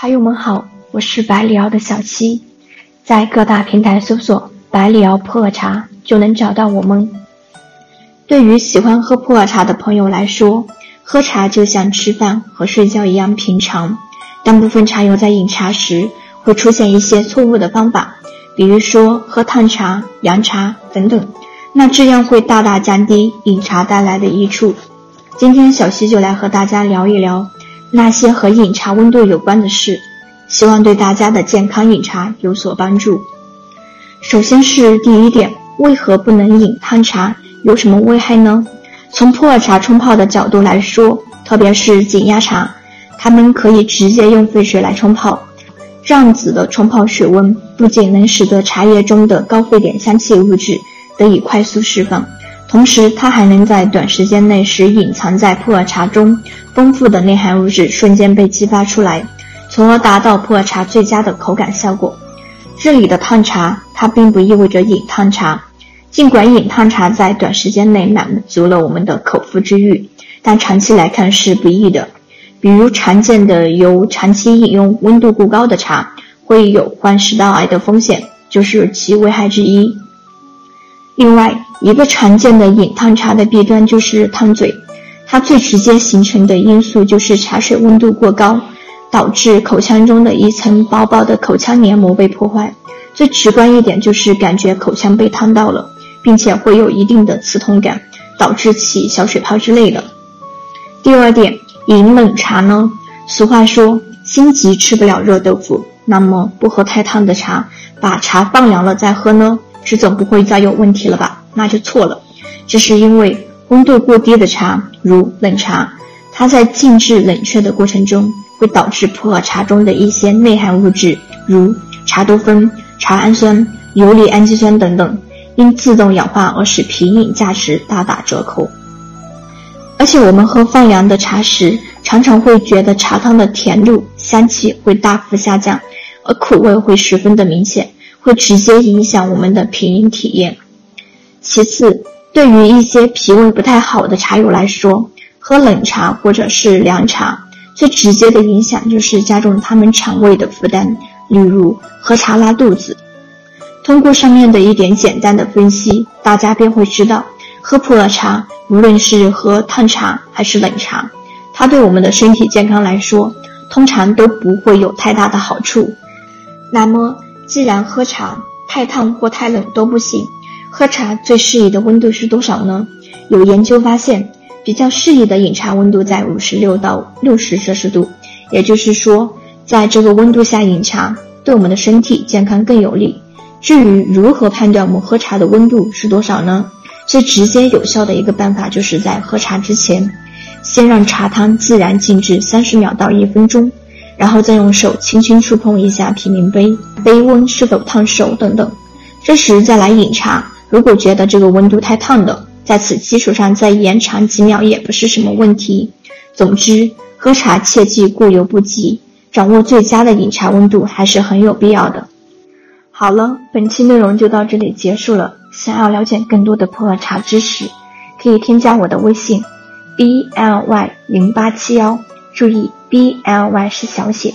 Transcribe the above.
茶友们好，我是百里瑶的小七，在各大平台搜索“百里瑶普洱茶”就能找到我们。对于喜欢喝普洱茶的朋友来说，喝茶就像吃饭和睡觉一样平常。但部分茶友在饮茶时会出现一些错误的方法，比如说喝烫茶、凉茶等等，那这样会大大降低饮茶带来的益处。今天小溪就来和大家聊一聊那些和饮茶温度有关的事，希望对大家的健康饮茶有所帮助。首先是第一点，为何不能饮烫茶？有什么危害呢？从普洱茶冲泡的角度来说，特别是紧压茶，它们可以直接用沸水来冲泡。这样子的冲泡水温不仅能使得茶叶中的高沸点香气物质得以快速释放，同时它还能在短时间内使隐藏在普洱茶中丰富的内含物质瞬间被激发出来，从而达到普洱茶最佳的口感效果。这里的烫茶，它并不意味着饮烫茶。尽管饮烫茶在短时间内满足了我们的口腹之欲，但长期来看是不易的。比如常见的由长期饮用温度过高的茶，会有患食道癌的风险，就是其危害之一。另外，一个常见的饮烫茶的弊端就是烫嘴，它最直接形成的因素就是茶水温度过高，导致口腔中的一层薄薄的口腔黏膜被破坏。最直观一点就是感觉口腔被烫到了。并且会有一定的刺痛感，导致起小水泡之类的。第二点，饮冷茶呢？俗话说“心急吃不了热豆腐”，那么不喝太烫的茶，把茶放凉了再喝呢？是总不会再有问题了吧？那就错了。这是因为温度过低的茶，如冷茶，它在静置冷却的过程中，会导致普洱茶中的一些内含物质，如茶多酚、茶氨酸、游离氨基酸等等。因自动氧化而使品饮价值大打折扣，而且我们喝放凉的茶时，常常会觉得茶汤的甜度、香气会大幅下降，而苦味会十分的明显，会直接影响我们的品饮体验。其次，对于一些脾胃不太好的茶友来说，喝冷茶或者是凉茶，最直接的影响就是加重他们肠胃的负担，例如喝茶拉肚子。通过上面的一点简单的分析，大家便会知道，喝普洱茶，无论是喝烫茶还是冷茶，它对我们的身体健康来说，通常都不会有太大的好处。那么，既然喝茶太烫或太冷都不行，喝茶最适宜的温度是多少呢？有研究发现，比较适宜的饮茶温度在五十六到六十摄氏度，也就是说，在这个温度下饮茶，对我们的身体健康更有利。至于如何判断我们喝茶的温度是多少呢？最直接有效的一个办法，就是在喝茶之前，先让茶汤自然静置三十秒到一分钟，然后再用手轻轻触碰一下品茗杯，杯温是否烫手等等。这时再来饮茶，如果觉得这个温度太烫的，在此基础上再延长几秒也不是什么问题。总之，喝茶切忌过犹不及，掌握最佳的饮茶温度还是很有必要的。好了，本期内容就到这里结束了。想要了解更多的普洱茶知识，可以添加我的微信：b l y 零八七幺，注意 b l y 是小写。